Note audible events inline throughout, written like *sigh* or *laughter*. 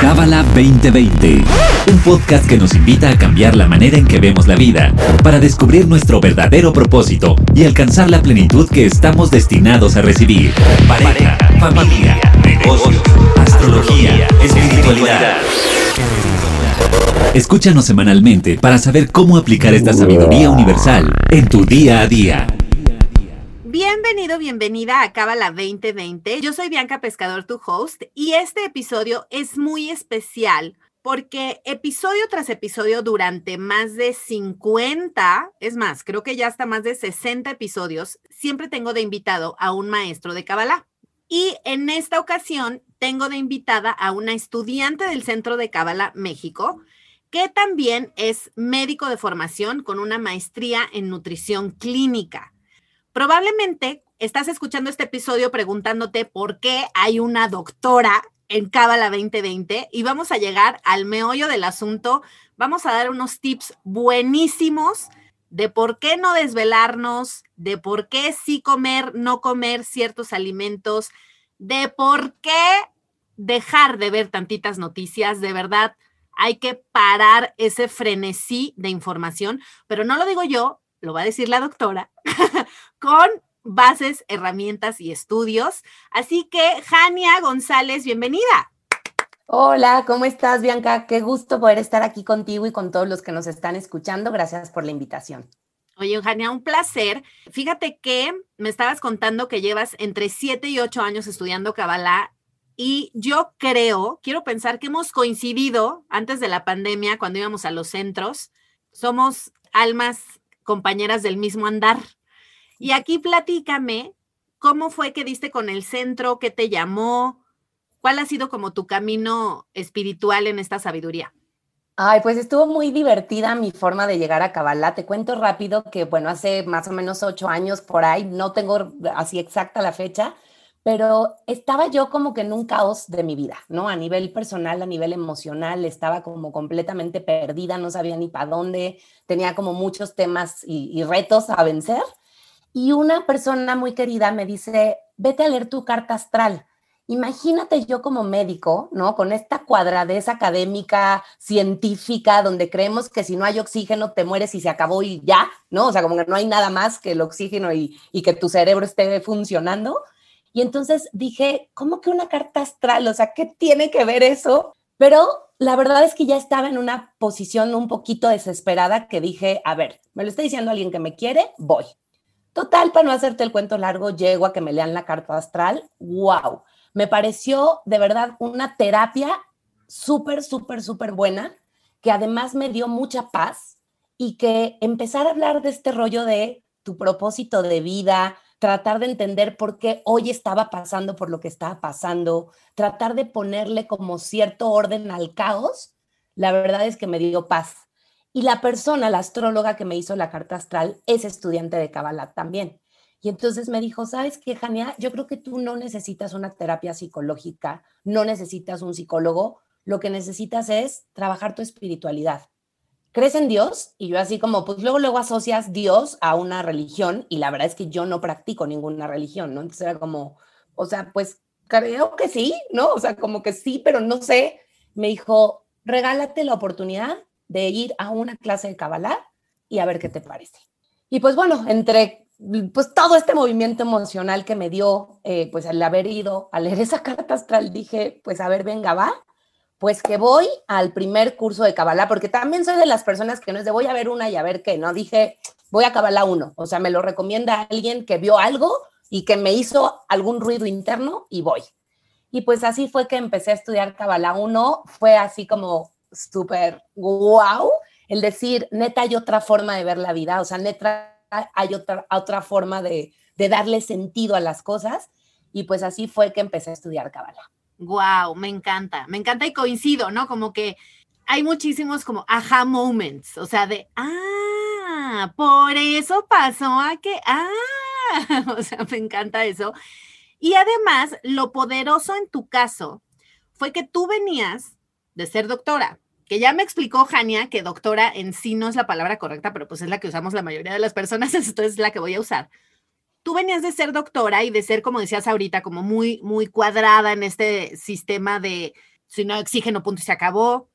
Cábala 2020, un podcast que nos invita a cambiar la manera en que vemos la vida, para descubrir nuestro verdadero propósito y alcanzar la plenitud que estamos destinados a recibir. Pareja, familia, negocios, astrología, espiritualidad. Escúchanos semanalmente para saber cómo aplicar esta sabiduría universal en tu día a día. Bienvenido, bienvenida a Cábala 2020. Yo soy Bianca Pescador, tu host, y este episodio es muy especial porque episodio tras episodio durante más de 50, es más, creo que ya hasta más de 60 episodios, siempre tengo de invitado a un maestro de Cábala. Y en esta ocasión tengo de invitada a una estudiante del Centro de Cábala México, que también es médico de formación con una maestría en nutrición clínica. Probablemente estás escuchando este episodio preguntándote por qué hay una doctora en Cábala 2020 y vamos a llegar al meollo del asunto. Vamos a dar unos tips buenísimos de por qué no desvelarnos, de por qué sí comer, no comer ciertos alimentos, de por qué dejar de ver tantitas noticias. De verdad, hay que parar ese frenesí de información, pero no lo digo yo, lo va a decir la doctora, *laughs* con bases, herramientas y estudios. Así que, Jania González, bienvenida. Hola, ¿cómo estás, Bianca? Qué gusto poder estar aquí contigo y con todos los que nos están escuchando. Gracias por la invitación. Oye, Eugenia, un placer. Fíjate que me estabas contando que llevas entre 7 y 8 años estudiando Kabbalah y yo creo, quiero pensar que hemos coincidido antes de la pandemia cuando íbamos a los centros. Somos almas compañeras del mismo andar. Y aquí platícame, ¿cómo fue que diste con el centro? ¿Qué te llamó? ¿Cuál ha sido como tu camino espiritual en esta sabiduría? Ay, pues estuvo muy divertida mi forma de llegar a Kabbalah. Te cuento rápido que, bueno, hace más o menos ocho años por ahí, no tengo así exacta la fecha, pero estaba yo como que en un caos de mi vida, ¿no? A nivel personal, a nivel emocional, estaba como completamente perdida, no sabía ni para dónde, tenía como muchos temas y, retos a vencer. Y una persona muy querida me dice, vete a leer tu carta astral. Imagínate yo como médico, ¿no? Con esta cuadradez académica, científica, donde creemos que si no hay oxígeno te mueres y se acabó y ya, ¿no? O sea, como que no hay nada más que el oxígeno y, y que tu cerebro esté funcionando y entonces dije, ¿cómo que una carta astral? O sea, ¿qué tiene que ver eso? Pero la verdad es que ya estaba en una posición un poquito desesperada que dije, a ver, me lo está diciendo alguien que me quiere, voy. Total, para no hacerte el cuento largo, llego a que me lean la carta astral. ¡Wow! Me pareció de verdad una terapia súper, súper, súper buena, que además me dio mucha paz y que empezar a hablar de este rollo de tu propósito de vida, tratar de entender por qué hoy estaba pasando por lo que estaba pasando, tratar de ponerle como cierto orden al caos, la verdad es que me dio paz. Y la persona, la astróloga que me hizo la carta astral, es estudiante de Kabbalah también. Y entonces me dijo, ¿sabes qué, Jania? Yo creo que tú no necesitas una terapia psicológica, no necesitas un psicólogo, lo que necesitas es trabajar tu espiritualidad. ¿Crees en Dios? Y yo así como, pues luego, luego asocias Dios a una religión y la verdad es que yo no practico ninguna religión, ¿no? Entonces era como, o sea, pues creo que sí, ¿no? O sea, como que sí, pero no sé. Me dijo, regálate la oportunidad de ir a una clase de Kabbalah y a ver qué te parece. Y pues bueno, entre pues todo este movimiento emocional que me dio, eh, pues al haber ido a leer esa carta astral, dije, pues a ver, venga, va, pues que voy al primer curso de Kabbalah, porque también soy de las personas que no es de voy a ver una y a ver qué, no dije voy a Kabbalah uno, o sea, me lo recomienda alguien que vio algo y que me hizo algún ruido interno y voy. Y pues así fue que empecé a estudiar Kabbalah 1, fue así como súper wow, el decir, neta, hay otra forma de ver la vida, o sea, neta, hay otra, otra forma de, de darle sentido a las cosas, y pues así fue que empecé a estudiar Kabbalah. Wow, me encanta, me encanta y coincido, ¿no? Como que hay muchísimos como aha moments, o sea, de, ah, por eso pasó a que, ah, *laughs* o sea, me encanta eso. Y además, lo poderoso en tu caso fue que tú venías de ser doctora, que ya me explicó Jania que doctora en sí no es la palabra correcta, pero pues es la que usamos la mayoría de las personas, *laughs* entonces es la que voy a usar. Tú venías de ser doctora y de ser, como decías ahorita, como muy, muy cuadrada en este sistema de si no oxígeno, punto y se acabó.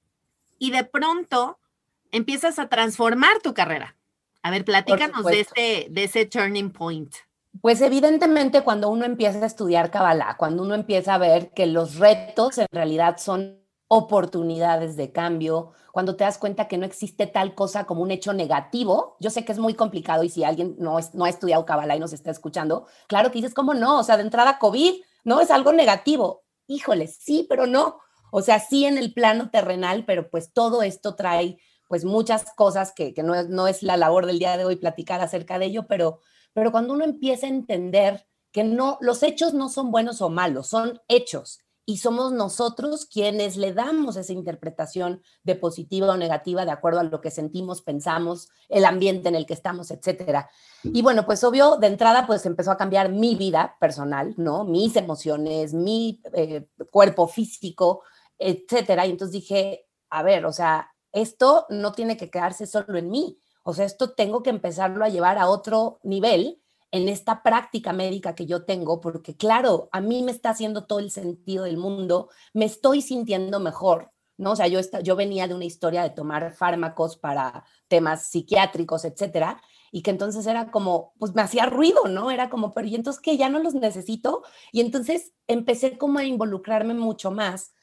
Y de pronto empiezas a transformar tu carrera. A ver, platícanos de, este, de ese turning point. Pues evidentemente cuando uno empieza a estudiar Kabbalah, cuando uno empieza a ver que los retos en realidad son oportunidades de cambio, cuando te das cuenta que no existe tal cosa como un hecho negativo, yo sé que es muy complicado y si alguien no, no ha estudiado Kabbalah y nos está escuchando, claro que dices, ¿cómo no? O sea, de entrada COVID, ¿no? Es algo negativo. Híjole, sí, pero no. O sea, sí en el plano terrenal, pero pues todo esto trae pues muchas cosas que, que no, es, no es la labor del día de hoy platicar acerca de ello, pero, pero cuando uno empieza a entender que no, los hechos no son buenos o malos, son hechos y somos nosotros quienes le damos esa interpretación de positiva o negativa de acuerdo a lo que sentimos, pensamos, el ambiente en el que estamos, etcétera. Y bueno, pues obvio, de entrada, pues empezó a cambiar mi vida personal, ¿no? Mis emociones, mi eh, cuerpo físico, etcétera. Y entonces dije, a ver, o sea, esto no tiene que quedarse solo en mí. O sea, esto tengo que empezarlo a llevar a otro nivel en esta práctica médica que yo tengo, porque claro, a mí me está haciendo todo el sentido del mundo, me estoy sintiendo mejor, ¿no? O sea, yo, yo venía de una historia de tomar fármacos para temas psiquiátricos, etcétera, y que entonces era como, pues me hacía ruido, ¿no? Era como, pero ¿y entonces qué? ¿Ya no los necesito? Y entonces empecé como a involucrarme mucho más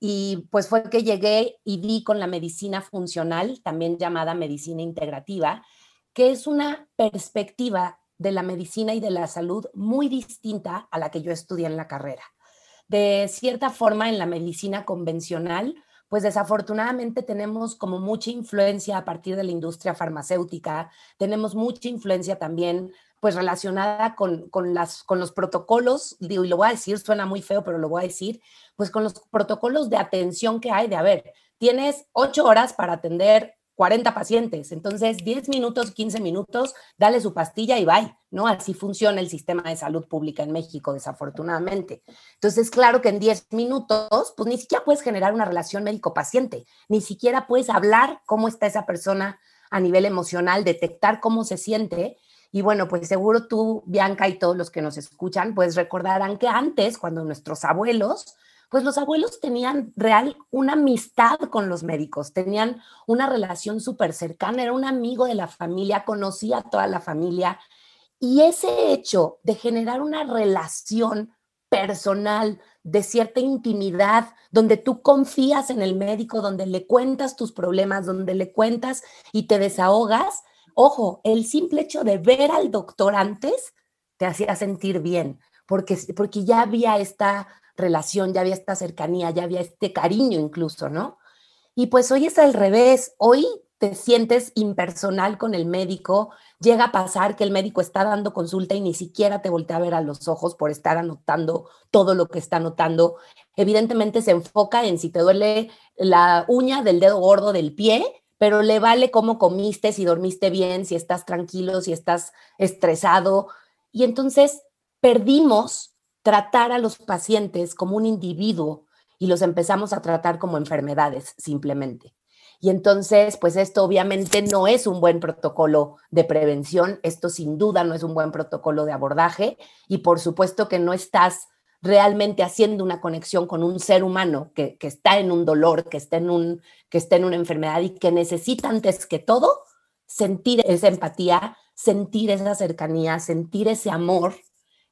y pues fue que llegué y di con la medicina funcional, también llamada medicina integrativa, que es una perspectiva de la medicina y de la salud muy distinta a la que yo estudié en la carrera. De cierta forma, en la medicina convencional, pues desafortunadamente tenemos como mucha influencia a partir de la industria farmacéutica, tenemos mucha influencia también pues relacionada con, las, con los protocolos, digo, y lo voy a decir, suena muy feo, pero lo voy a decir, pues con los protocolos de atención que hay de, a ver, tienes ocho horas para atender 40 pacientes. Entonces, 10 minutos, 15 minutos, dale su pastilla y bye, ¿no? Así funciona el sistema de salud pública en México, desafortunadamente. Entonces, claro que en 10 minutos, pues ni siquiera puedes generar una relación médico-paciente, ni siquiera puedes hablar cómo está esa persona a nivel emocional, detectar cómo se siente. Y bueno, pues seguro tú, Bianca, y todos los que nos escuchan, pues recordarán que antes, cuando nuestros abuelos, pues los abuelos tenían real una amistad con los médicos, tenían una relación súper cercana, era un amigo de la familia, conocía a toda la familia. Y ese hecho de generar una relación personal, de cierta intimidad, donde tú confías en el médico, donde le cuentas tus problemas, donde le cuentas y te desahogas, ojo, el simple hecho de ver al doctor antes te hacía sentir bien, porque, porque ya había esta relación, ya había esta cercanía, ya había este cariño incluso, ¿no? Y pues hoy es al revés, hoy te sientes impersonal con el médico, llega a pasar que el médico está dando consulta y ni siquiera te voltea a ver a los ojos por estar anotando todo lo que está anotando. Evidentemente se enfoca en si te duele la uña del dedo gordo del pie, pero le vale cómo comiste, si dormiste bien, si estás tranquilo, si estás estresado. Y entonces perdimos tratar a los pacientes como un individuo y los empezamos a tratar como enfermedades simplemente. Y entonces, pues esto obviamente no es un buen protocolo de prevención, esto sin duda no es un buen protocolo de abordaje y por supuesto que no estás realmente haciendo una conexión con un ser humano que, está en un dolor, que está en, un, que está en una enfermedad y que necesita antes que todo sentir esa empatía, sentir esa cercanía, sentir ese amor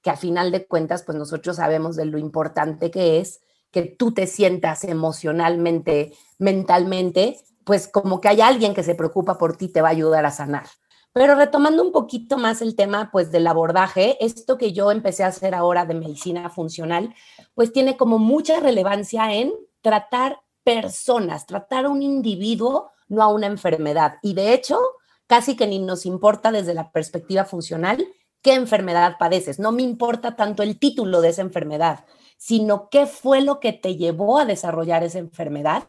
que a final de cuentas, pues nosotros sabemos de lo importante que es que tú te sientas emocionalmente, mentalmente, pues como que hay alguien que se preocupa por ti, te va a ayudar a sanar. Pero retomando un poquito más el tema, pues del abordaje, esto que yo empecé a hacer ahora de medicina funcional, pues tiene como mucha relevancia en tratar personas, tratar a un individuo, no a una enfermedad. Y de hecho, casi que ni nos importa desde la perspectiva funcional qué enfermedad padeces. No me importa tanto el título de esa enfermedad, sino qué fue lo que te llevó a desarrollar esa enfermedad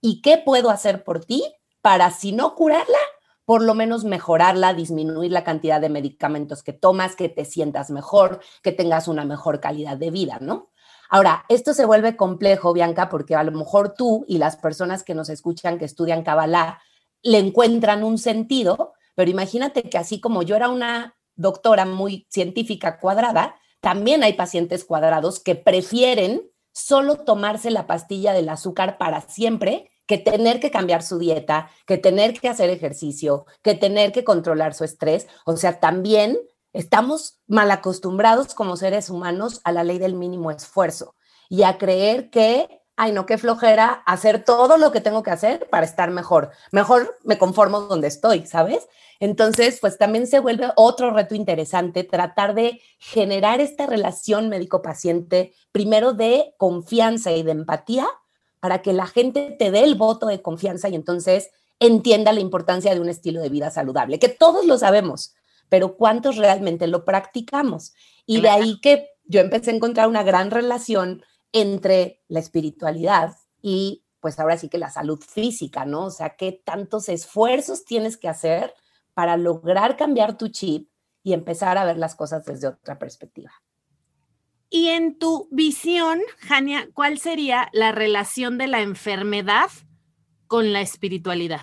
y qué puedo hacer por ti para, si no curarla, por lo menos mejorarla, disminuir la cantidad de medicamentos que tomas, que te sientas mejor, que tengas una mejor calidad de vida, ¿no? Ahora, esto se vuelve complejo, Bianca, porque a lo mejor tú y las personas que nos escuchan, que estudian Kabbalah, le encuentran un sentido, pero imagínate que así como yo era una doctora muy científica cuadrada, también hay pacientes cuadrados que prefieren solo tomarse la pastilla del azúcar para siempre que tener que cambiar su dieta, que tener que hacer ejercicio, que tener que controlar su estrés. O sea, también estamos mal acostumbrados como seres humanos a la ley del mínimo esfuerzo y a creer que, ay, no, qué flojera hacer todo lo que tengo que hacer para estar mejor. Mejor me conformo donde estoy, ¿sabes? Entonces, pues también se vuelve otro reto interesante tratar de generar esta relación médico-paciente, primero de confianza y de empatía, para que la gente te dé el voto de confianza y entonces entienda la importancia de un estilo de vida saludable, que todos lo sabemos, pero ¿cuántos realmente lo practicamos? Y de ahí que yo empecé a encontrar una gran relación entre la espiritualidad y pues ahora sí que la salud física, ¿no? O sea, qué tantos esfuerzos tienes que hacer para lograr cambiar tu chip y empezar a ver las cosas desde otra perspectiva. Y en tu visión, Jania, ¿cuál sería la relación de la enfermedad con la espiritualidad?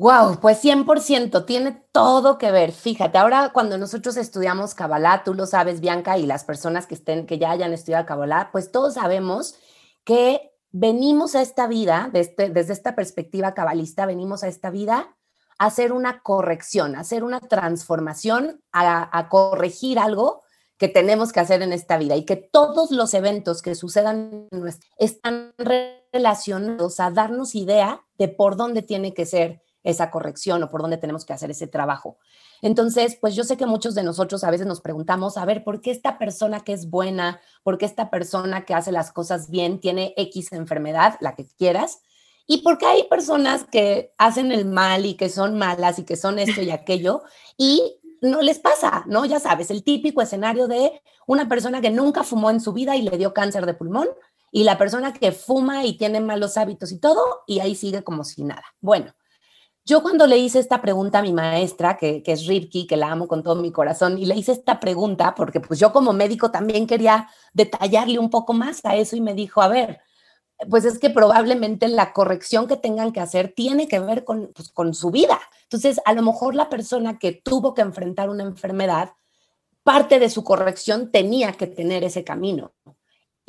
Wow, pues 100%, tiene todo que ver. Fíjate, ahora cuando nosotros estudiamos Kabbalah, tú lo sabes, Bianca, y las personas que estén que ya hayan estudiado Kabbalah, pues todos sabemos que venimos a esta vida, desde, desde esta perspectiva cabalista, venimos a esta vida hacer una corrección, hacer una transformación, a, corregir algo que tenemos que hacer en esta vida y que todos los eventos que sucedan están relacionados a darnos idea de por dónde tiene que ser esa corrección o por dónde tenemos que hacer ese trabajo. Entonces, pues yo sé que muchos de nosotros a veces nos preguntamos, a ver, ¿por qué esta persona que es buena, por qué esta persona que hace las cosas bien tiene X enfermedad, la que quieras? Y porque hay personas que hacen el mal y que son malas y que son esto y aquello y no les pasa, ¿no? Ya sabes, el típico escenario de una persona que nunca fumó en su vida y le dio cáncer de pulmón y la persona que fuma y tiene malos hábitos y todo y ahí sigue como si nada. Bueno, yo cuando le hice esta pregunta a mi maestra, que, es Ripki, que la amo con todo mi corazón, y le hice esta pregunta porque pues yo como médico también quería detallarle un poco más a eso y me dijo, a ver, pues es que probablemente la corrección que tengan que hacer tiene que ver con, pues, con su vida. Entonces, a lo mejor la persona que tuvo que enfrentar una enfermedad, parte de su corrección tenía que tener ese camino.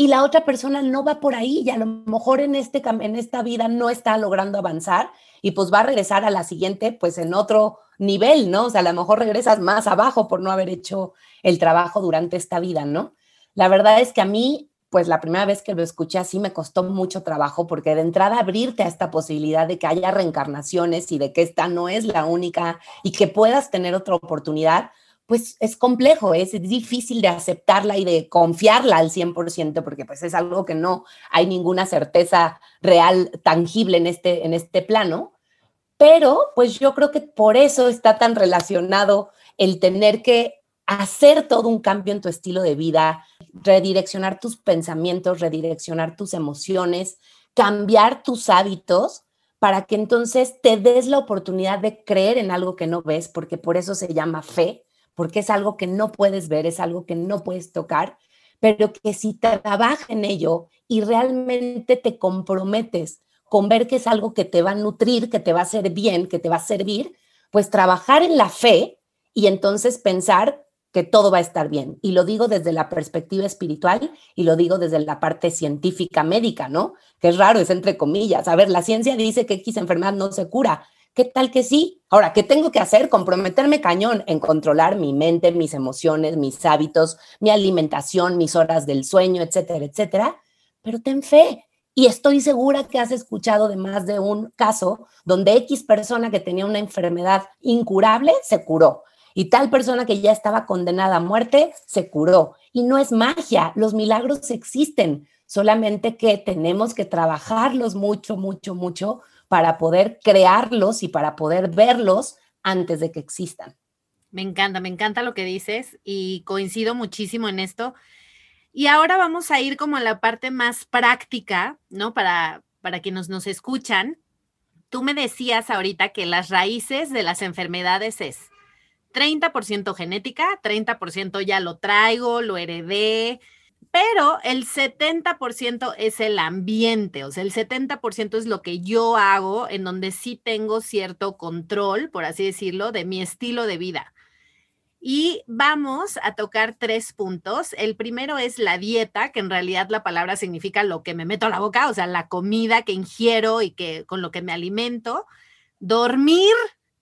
Y la otra persona no va por ahí y a lo mejor en, este, en esta vida no está logrando avanzar y pues va a regresar a la siguiente pues en otro nivel, ¿no? O sea, a lo mejor regresas más abajo por no haber hecho el trabajo durante esta vida, ¿no? La verdad es que a mí pues la primera vez que lo escuché así me costó mucho trabajo porque de entrada abrirte a esta posibilidad de que haya reencarnaciones y de que esta no es la única y que puedas tener otra oportunidad, pues es complejo, es difícil de aceptarla y de confiarla al 100% porque pues es algo que no hay ninguna certeza real, tangible en este, en este plano. Pero pues yo creo que por eso está tan relacionado el tener que hacer todo un cambio en tu estilo de vida, redireccionar tus pensamientos, redireccionar tus emociones, cambiar tus hábitos para que entonces te des la oportunidad de creer en algo que no ves, porque por eso se llama fe, porque es algo que no puedes ver, es algo que no puedes tocar, pero que si trabajas en ello y realmente te comprometes con ver que es algo que te va a nutrir, que te va a hacer bien, que te va a servir, pues trabajar en la fe y entonces pensar que todo va a estar bien. Y lo digo desde la perspectiva espiritual y lo digo desde la parte científica médica, ¿no? Que es raro, es entre comillas. A ver, la ciencia dice que X enfermedad no se cura. ¿Qué tal que sí? Ahora, ¿qué tengo que hacer? Comprometerme cañón en controlar mi mente, mis emociones, mis hábitos, mi alimentación, mis horas del sueño, etcétera, etcétera. Pero ten fe. Y estoy segura que has escuchado de más de un caso donde X persona que tenía una enfermedad incurable se curó y tal persona que ya estaba condenada a muerte se curó. Y no es magia, los milagros existen, solamente que tenemos que trabajarlos mucho, mucho, mucho para poder crearlos y para poder verlos antes de que existan. Me encanta, me encanta lo que dices y coincido muchísimo en esto. Y ahora vamos a ir como a la parte más práctica, ¿no? Para, para quienes nos escuchan. Tú me decías ahorita que las raíces de las enfermedades es 30% genética, 30% ya lo traigo, lo heredé, pero el 70% es el ambiente, o sea, el 70% es lo que yo hago en donde sí tengo cierto control, por así decirlo, de mi estilo de vida. Y vamos a tocar tres puntos. El primero es la dieta, que en realidad la palabra significa lo que me meto a la boca, o sea, la comida que ingiero y que con lo que me alimento. Dormir,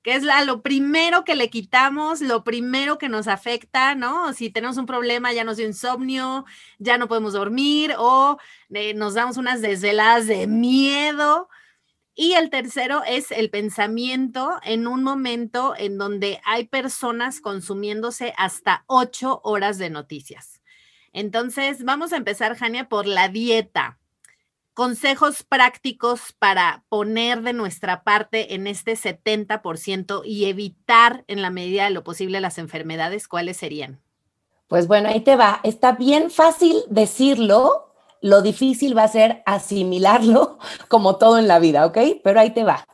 que es la, lo primero que le quitamos, lo primero que nos afecta, ¿no? Si tenemos un problema, ya nos dio insomnio, ya no podemos dormir o eh, nos damos unas desveladas de miedo. Y el tercero es el pensamiento en un momento en donde hay personas consumiéndose hasta ocho horas de noticias. Entonces, vamos a empezar, Jania, por la dieta. Consejos prácticos para poner de nuestra parte en este 70% y evitar en la medida de lo posible las enfermedades, ¿cuáles serían? Pues bueno, ahí te va. Está bien fácil decirlo, lo difícil va a ser asimilarlo *laughs* como todo en la vida, ¿ok? Pero ahí te va.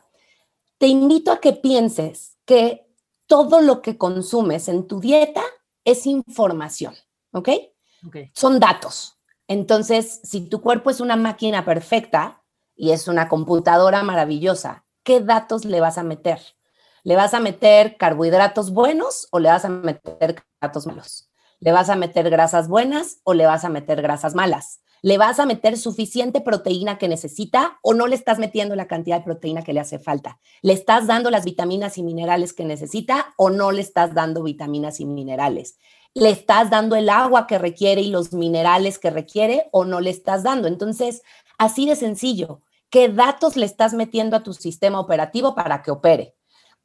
Te invito a que pienses que todo lo que consumes en tu dieta es información, ¿ok? okay. Son datos. Entonces, si tu cuerpo es una máquina perfecta y es una computadora maravillosa, ¿qué datos le vas a meter? ¿Le vas a meter carbohidratos buenos o le vas a meter carbohidratos malos? ¿Le vas a meter grasas buenas o le vas a meter grasas malas? ¿Le vas a meter suficiente proteína que necesita o no le estás metiendo la cantidad de proteína que le hace falta? ¿Le estás dando las vitaminas y minerales que necesita o no le estás dando vitaminas y minerales? ¿Le estás dando el agua que requiere y los minerales que requiere o no le estás dando? Entonces, así de sencillo, ¿qué datos le estás metiendo a tu sistema operativo para que opere?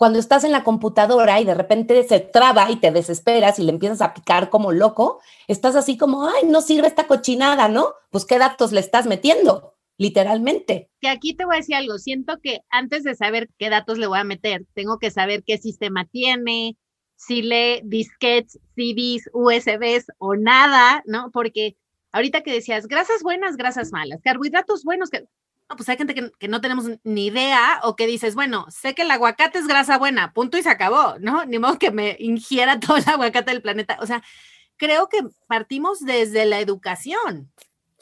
cuando estás en la computadora y de repente se traba y te desesperas y le empiezas a picar como loco, estás así como, ay, no sirve esta cochinada, ¿no? Pues qué datos le estás metiendo, literalmente. Que aquí te voy a decir algo, siento que antes de saber qué datos le voy a meter, tengo que saber qué sistema tiene, si lee disquetes, CDs, USBs o nada, ¿no? Porque ahorita que decías, grasas buenas, grasas malas, carbohidratos buenos, que pues hay gente que, no tenemos ni idea o que dices, bueno, sé que el aguacate es grasa buena, punto y se acabó, ¿no? Ni modo que me ingiera *laughs* todo el aguacate del planeta. O sea, creo que partimos desde la educación.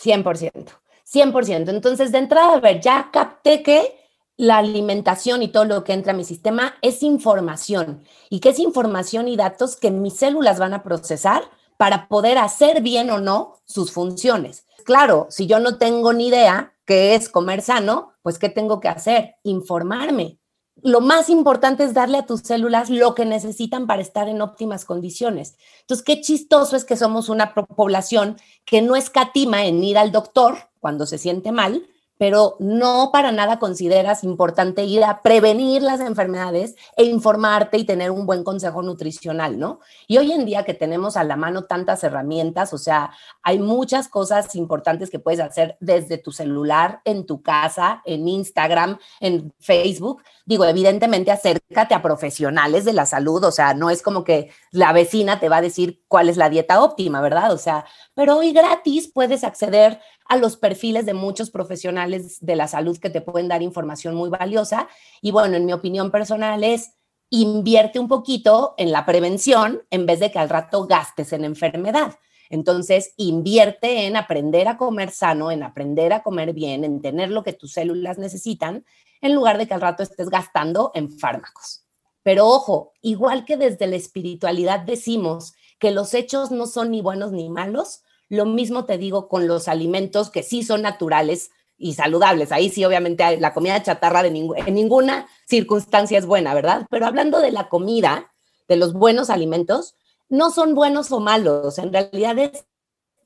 100%, 100%. Entonces, de entrada, a ver, ya capté que la alimentación y todo lo que entra a mi sistema es información. ¿Y qué es información y datos que mis células van a procesar para poder hacer bien o no sus funciones? Claro, si yo no tengo ni idea, que es comer sano, pues ¿qué tengo que hacer? Informarme. Lo más importante es darle a tus células lo que necesitan para estar en óptimas condiciones. Entonces, qué chistoso es que somos una población que no escatima en ir al doctor cuando se siente mal, pero no para nada consideras importante ir a prevenir las enfermedades e informarte y tener un buen consejo nutricional, ¿no? Y hoy en día que tenemos a la mano tantas herramientas, o sea, hay muchas cosas importantes que puedes hacer desde tu celular, en tu casa, en Instagram, en Facebook. Digo, evidentemente acércate a profesionales de la salud, o sea, no es como que la vecina te va a decir cuál es la dieta óptima, ¿verdad? O sea, pero hoy gratis puedes acceder a los perfiles de muchos profesionales de la salud que te pueden dar información muy valiosa. Y bueno, en mi opinión personal es invierte un poquito en la prevención en vez de que al rato gastes en enfermedad. Entonces, invierte en aprender a comer sano, en aprender a comer bien, en tener lo que tus células necesitan, en lugar de que al rato estés gastando en fármacos. Pero ojo, igual que desde la espiritualidad decimos que los hechos no son ni buenos ni malos, lo mismo te digo con los alimentos que sí son naturales y saludables. Ahí sí, obviamente, la comida chatarra de en ninguna circunstancia es buena, ¿verdad? Pero hablando de la comida, de los buenos alimentos, no son buenos o malos. En realidad es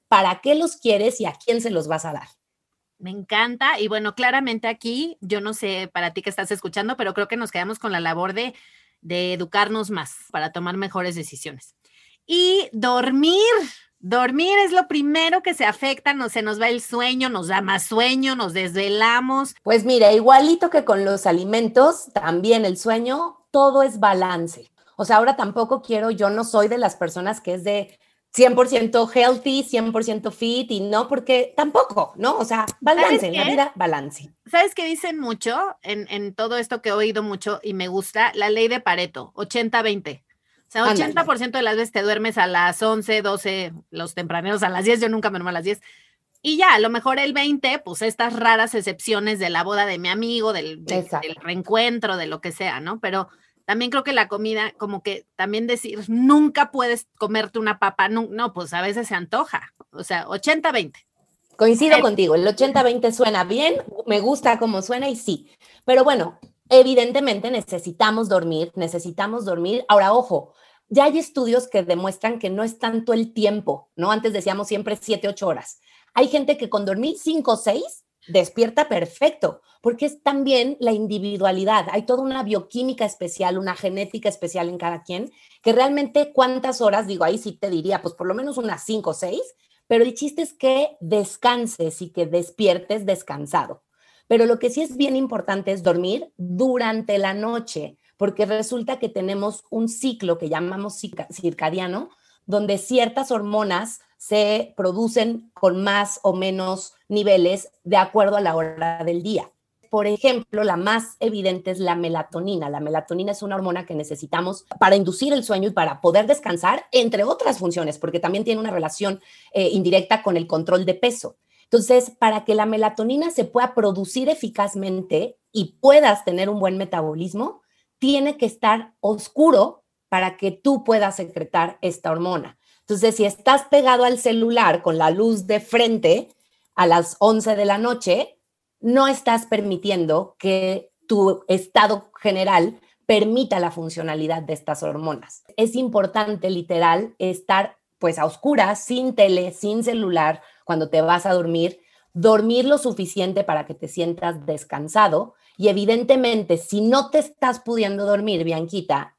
para qué los quieres y a quién se los vas a dar. Me encanta. Y bueno, claramente aquí, yo no sé para ti que estás escuchando, pero creo que nos quedamos con la labor de, de educarnos más para tomar mejores decisiones. Y dormir, Dormir es lo primero que se afecta, no, se nos va el sueño, nos da más sueño, nos desvelamos. Pues mira, igualito que con los alimentos, también el sueño, todo es balance. O sea, ahora tampoco quiero, yo no soy de las personas que es de 100% healthy, 100% fit y no, porque tampoco, ¿no? O sea, balance, en la vida, balance. ¿Sabes qué dicen mucho en, en todo esto que he oído mucho y me gusta? La ley de Pareto, 80-20. O sea, 80% de las veces te duermes a las 11, 12, los tempraneros a las 10, yo nunca me duermo a las 10. Y ya, a lo mejor el 20, pues estas raras excepciones de la boda de mi amigo, del, del, reencuentro, de lo que sea, ¿no? Pero también creo que la comida, como que también decir, nunca puedes comerte una papa, no, no pues a veces se antoja, o sea, 80-20. Coincido contigo, el 80-20 suena bien, me gusta cómo suena y sí, pero bueno, evidentemente necesitamos dormir, necesitamos dormir. Ahora, ojo, ya hay estudios que demuestran que no es tanto el tiempo, ¿no? Antes decíamos siempre 7, 8 horas. Hay gente que con dormir 5 o 6 despierta perfecto, porque es también la individualidad. Hay toda una bioquímica especial, una genética especial en cada quien, que realmente cuántas horas, digo, ahí sí te diría, pues por lo menos unas 5 o 6, pero el chiste es que descanses y que despiertes descansado. Pero lo que sí es bien importante es dormir durante la noche, porque resulta que tenemos un ciclo que llamamos circadiano, donde ciertas hormonas se producen con más o menos niveles de acuerdo a la hora del día. Por ejemplo, la más evidente es la melatonina. La melatonina es una hormona que necesitamos para inducir el sueño y para poder descansar, entre otras funciones, porque también tiene una relación eh, indirecta con el control de peso. Entonces, para que la melatonina se pueda producir eficazmente y puedas tener un buen metabolismo, tiene que estar oscuro para que tú puedas secretar esta hormona. Entonces, si estás pegado al celular con la luz de frente a las 11 de la noche, no estás permitiendo que tu estado general permita la funcionalidad de estas hormonas. Es importante, literal, estar pues a oscuras, sin tele, sin celular, cuando te vas a dormir, dormir lo suficiente para que te sientas descansado y evidentemente si no te estás pudiendo dormir, Bianquita,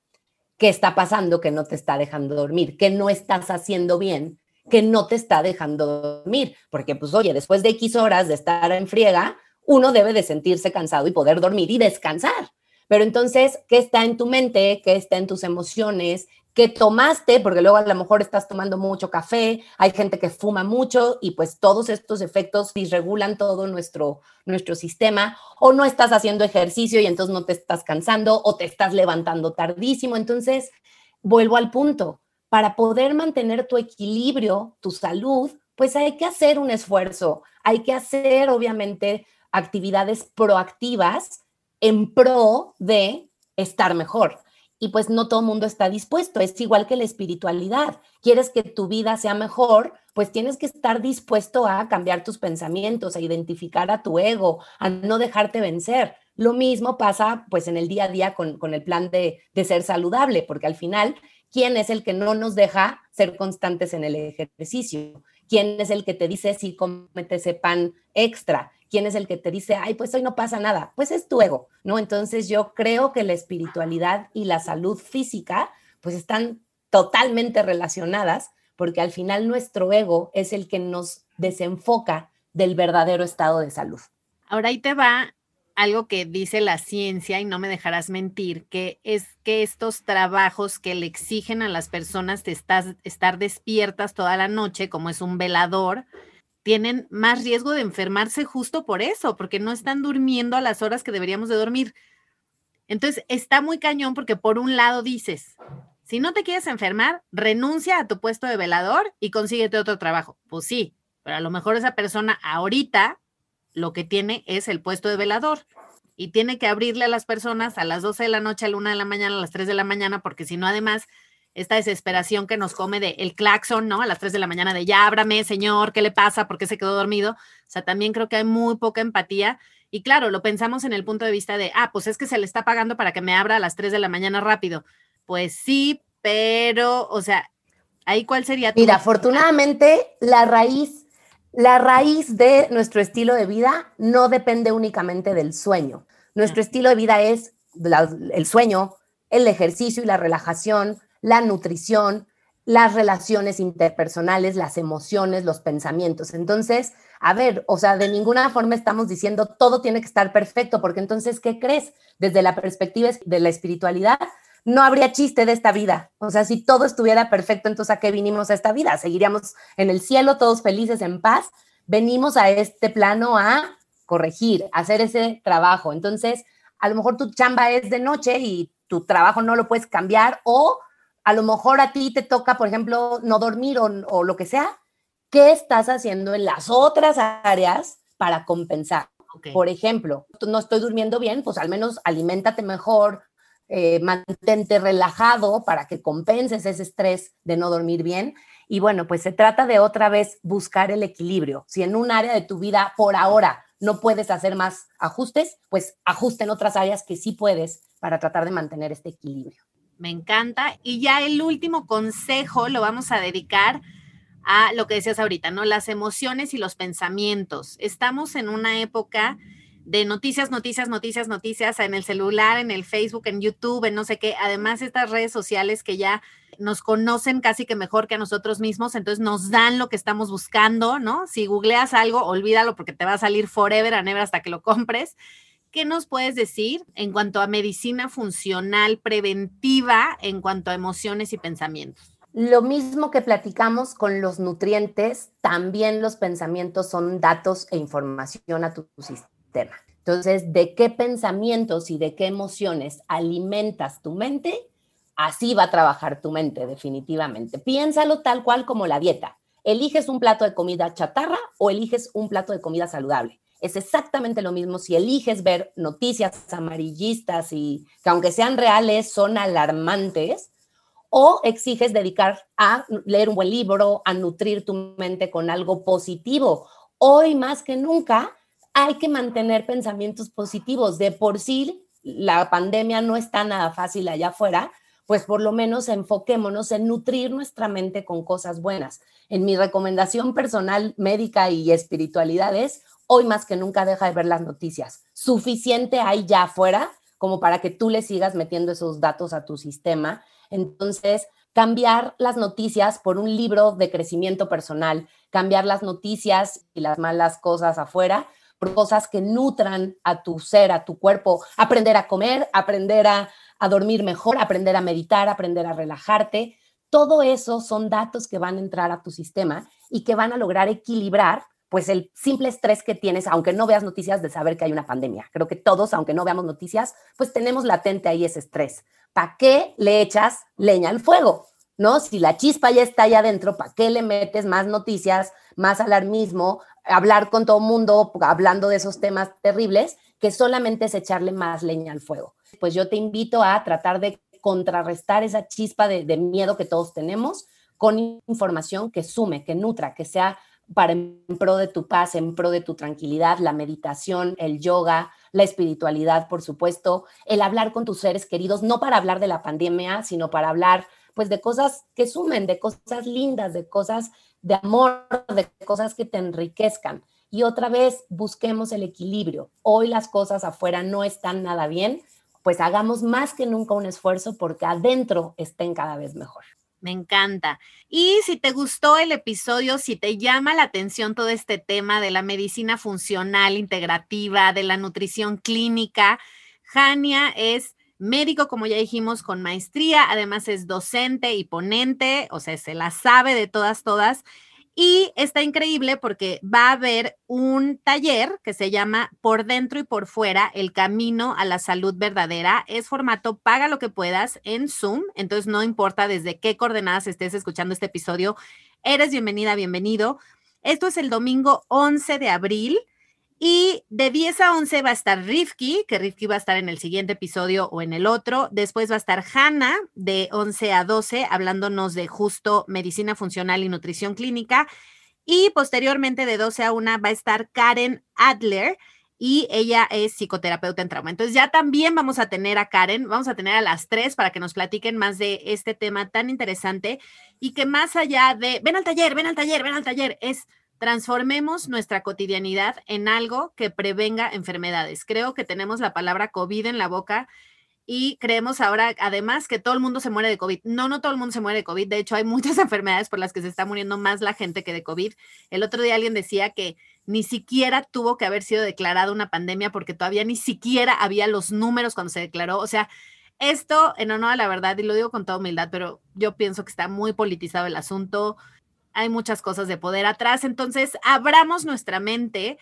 ¿qué está pasando que no te está dejando dormir? ¿Qué no estás haciendo bien? que no te está dejando dormir, porque pues oye, después de X horas de estar en friega, uno debe de sentirse cansado y poder dormir y descansar. Pero entonces, ¿qué está en tu mente? ¿Qué está en tus emociones? Que tomaste, porque luego a lo mejor estás tomando mucho café, hay gente que fuma mucho y pues todos estos efectos disregulan todo nuestro, nuestro sistema, o no estás haciendo ejercicio y entonces no te estás cansando, o te estás levantando tardísimo. Entonces, vuelvo al punto, para poder mantener tu equilibrio, tu salud, pues hay que hacer un esfuerzo, hay que hacer obviamente actividades proactivas en pro de estar mejor y pues no todo el mundo está dispuesto. Es igual que la espiritualidad. Quieres que tu vida sea mejor, pues tienes que estar dispuesto a cambiar tus pensamientos, a identificar a tu ego, a no dejarte vencer. Lo mismo pasa pues en el día a día con, con el plan de, de ser saludable, porque al final, ¿quién es el que no nos deja ser constantes en el ejercicio? ¿Quién es el que te dice si comete ese pan extra? Quién es el que te dice, ay, pues hoy no pasa nada, pues es tu ego, ¿no? Entonces yo creo que la espiritualidad y la salud física, pues están totalmente relacionadas, porque al final nuestro ego es el que nos desenfoca del verdadero estado de salud. Ahora ahí te va algo que dice la ciencia y no me dejarás mentir, que es que estos trabajos que le exigen a las personas de estar despiertas toda la noche, como es un velador, tienen más riesgo de enfermarse justo por eso, porque no están durmiendo a las horas que deberíamos de dormir. Entonces, está muy cañón porque por un lado dices, si no te quieres enfermar, renuncia a tu puesto de velador y consíguete otro trabajo. Pues sí, pero a lo mejor esa persona ahorita lo que tiene es el puesto de velador y tiene que abrirle a las personas a las 12 de la noche, a la 1 de la mañana, a las 3 de la mañana, porque si no, además, esta desesperación que nos come de el claxon, ¿no? A las 3 de la mañana de ya ábrame, señor, ¿qué le pasa? ¿Por qué se quedó dormido? O sea, también creo que hay muy poca empatía. Y claro, lo pensamos en el punto de vista de, ah, pues es que se le está pagando para que me abra a las 3 de la mañana rápido. Pues sí, pero, o sea, ahí cuál sería tu... Mira, afortunadamente la raíz, la raíz de nuestro estilo de vida no depende únicamente del sueño. Nuestro estilo de vida es el sueño, el ejercicio y la relajación, la nutrición, las relaciones interpersonales, las emociones, los pensamientos. Entonces, a ver, o sea, de ninguna forma estamos diciendo todo tiene que estar perfecto, porque entonces, ¿qué crees? Desde la perspectiva de la espiritualidad, no habría chiste de esta vida. O sea, si todo estuviera perfecto, entonces ¿a qué vinimos a esta vida? Seguiríamos en el cielo todos felices, en paz. Venimos a este plano a corregir, hacer ese trabajo. Entonces, a lo mejor tu chamba es de noche y tu trabajo no lo puedes cambiar o a lo mejor a ti te toca, por ejemplo, no dormir o, lo que sea, ¿qué estás haciendo en las otras áreas para compensar? Por ejemplo, no estoy durmiendo bien, pues al menos aliméntate mejor, eh, mantente relajado para que compenses ese estrés de no dormir bien. Y bueno, pues se trata de otra vez buscar el equilibrio. Si en un área de tu vida por ahora no puedes hacer más ajustes, pues ajusta en otras áreas que sí puedes para tratar de mantener este equilibrio. Me encanta. Y ya el último consejo lo vamos a dedicar a lo que decías ahorita, ¿no? Las emociones y los pensamientos. Estamos en una época de noticias, noticias, noticias, noticias en el celular, en el Facebook, en YouTube, en no sé qué. Además, estas redes sociales que ya nos conocen casi que mejor que a nosotros mismos, entonces nos dan lo que estamos buscando, ¿no? Si googleas algo, olvídalo porque te va a salir forever and ever hasta que lo compres. ¿Qué nos puedes decir en cuanto a medicina funcional preventiva, en cuanto a emociones y pensamientos? Lo mismo que platicamos con los nutrientes, también los pensamientos son datos e información a tu sistema entonces, ¿de qué pensamientos y de qué emociones alimentas tu mente? Así va a trabajar tu mente, definitivamente. Piénsalo tal cual como la dieta. ¿Eliges un plato de comida chatarra o eliges un plato de comida saludable? Es exactamente lo mismo si eliges ver noticias amarillistas y que aunque sean reales son alarmantes, o exiges dedicar a leer un buen libro, a nutrir tu mente con algo positivo. Hoy más que nunca hay que mantener pensamientos positivos. De por sí, la pandemia no está nada fácil allá afuera, pues por lo menos enfoquémonos en nutrir nuestra mente con cosas buenas. En mi recomendación personal médica y espiritualidad es, hoy más que nunca deja de ver las noticias. Suficiente hay ya afuera como para que tú le sigas metiendo esos datos a tu sistema. Entonces, cambiar las noticias por un libro de crecimiento personal, cambiar las noticias y las malas cosas afuera cosas que nutran a tu ser, a tu cuerpo, aprender a comer, aprender a, dormir mejor, aprender a meditar, aprender a relajarte. Todo eso son datos que van a entrar a tu sistema y que van a lograr equilibrar pues el simple estrés que tienes, aunque no veas noticias de saber que hay una pandemia. Creo que todos, aunque no veamos noticias, pues tenemos latente ahí ese estrés. ¿Para qué le echas leña al fuego? ¿No? Si la chispa ya está ahí adentro, ¿para qué le metes más noticias, más alarmismo, hablar con todo mundo hablando de esos temas terribles, que solamente es echarle más leña al fuego. Pues yo te invito a tratar de contrarrestar esa chispa de miedo que todos tenemos con información que sume, que nutra, que sea para en pro de tu paz, en pro de tu tranquilidad, la meditación, el yoga, la espiritualidad, por supuesto, el hablar con tus seres queridos, no para hablar de la pandemia, sino para hablar pues de cosas que sumen, de cosas lindas, de cosas de amor, de cosas que te enriquezcan. Y otra vez, busquemos el equilibrio. Hoy las cosas afuera no están nada bien, pues hagamos más que nunca un esfuerzo porque adentro estén cada vez mejor. Me encanta. Y si te gustó el episodio, si te llama la atención todo este tema de la medicina funcional integrativa, de la nutrición clínica, Jania es médico, como ya dijimos, con maestría, además es docente y ponente, o sea, se la sabe de todas, todas. Y está increíble porque va a haber un taller que se llama Por dentro y por fuera, el camino a la salud verdadera. Es formato paga lo que puedas en Zoom, entonces no importa desde qué coordenadas estés escuchando este episodio, eres bienvenida, bienvenido. Esto es el domingo 11 de abril. Y de 10 a 11 va a estar Rifki, que Rifki va a estar en el siguiente episodio o en el otro. Después va a estar Hanna, de 11 a 12, hablándonos de justo medicina funcional y nutrición clínica. Y posteriormente, de 12 a 1, va a estar Karen Adler, y ella es psicoterapeuta en trauma. Entonces ya también vamos a tener a Karen, vamos a tener a las tres para que nos platiquen más de este tema tan interesante y que más allá de, ven al taller, ven al taller, ven al taller, es transformemos nuestra cotidianidad en algo que prevenga enfermedades. Creo que tenemos la palabra COVID en la boca y creemos ahora, además, que todo el mundo se muere de COVID. No, no todo el mundo se muere de COVID. De hecho, hay muchas *laughs* enfermedades por las que se está muriendo más la gente que de COVID. El otro día alguien decía que ni siquiera tuvo que haber sido declarada una pandemia porque todavía ni siquiera había los números cuando se declaró. O sea, esto, en honor a la verdad, y lo digo con toda humildad, pero yo pienso que está muy politizado el asunto hay muchas cosas de poder atrás. Entonces, abramos nuestra mente.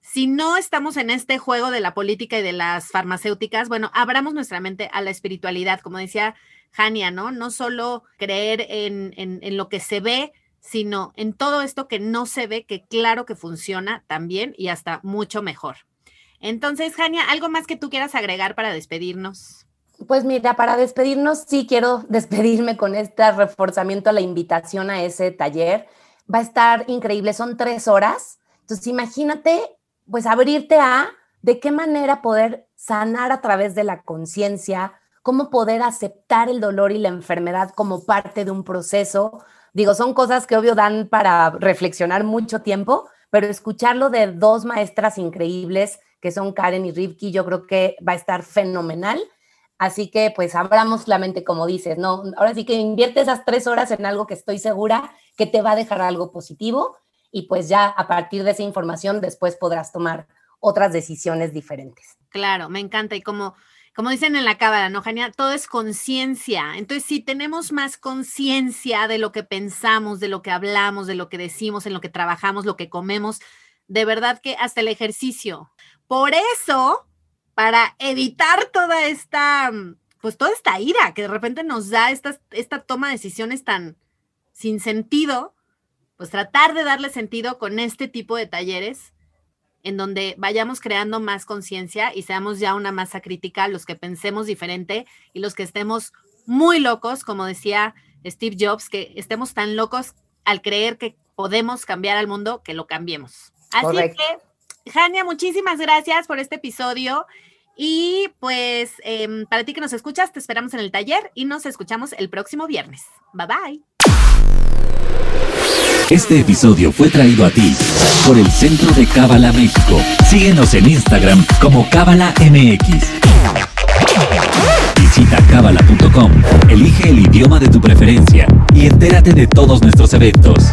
Si no estamos en este juego de la política y de las farmacéuticas, bueno, abramos nuestra mente a la espiritualidad, como decía Jania, ¿no? No solo creer en, en lo que se ve, sino en todo esto que no se ve, que claro que funciona también y hasta mucho mejor. Entonces, Jania, ¿algo más que tú quieras agregar para despedirnos? Pues mira, para despedirnos, sí quiero *laughs* despedirme con este reforzamiento a la invitación a ese taller. Va a estar increíble, son tres horas. Entonces, imagínate, pues abrirte a de qué manera poder sanar a través de la conciencia, cómo poder aceptar el dolor y la enfermedad como parte de un proceso. Digo, son cosas que obvio dan para reflexionar mucho tiempo, pero escucharlo de dos maestras increíbles que son Karen y Rivki, yo creo que va a estar fenomenal. Así que pues abramos la mente, como dices, ¿no? Ahora sí que invierte esas tres horas en algo que estoy segura que te va a dejar algo positivo y pues ya a partir de esa información después podrás tomar otras decisiones diferentes. Claro, me encanta. Y como, como dicen en la cábala, ¿no, Jania? Todo es conciencia. Entonces, si tenemos más conciencia de lo que pensamos, de lo que hablamos, de lo que decimos, en lo que trabajamos, lo que comemos, de verdad que hasta el ejercicio. Por eso, para evitar toda esta, pues toda esta ira que de repente nos da esta, esta toma de decisiones tan sin sentido, pues tratar de darle sentido con este tipo de talleres en donde vayamos creando más conciencia y seamos ya una masa crítica, los que pensemos diferente y los que estemos muy locos, como decía Steve Jobs, que estemos tan locos al creer que podemos cambiar al mundo, que lo cambiemos. Así que, Jania, muchísimas gracias por este episodio. Y pues em, para ti que nos escuchas, te esperamos en el taller y nos escuchamos el próximo viernes. Bye bye. Este episodio fue traído a ti por el Centro de Cábala México. Síguenos en Instagram como Cábala MX. Visita cábala.com, elige el idioma de tu preferencia y entérate de todos nuestros eventos.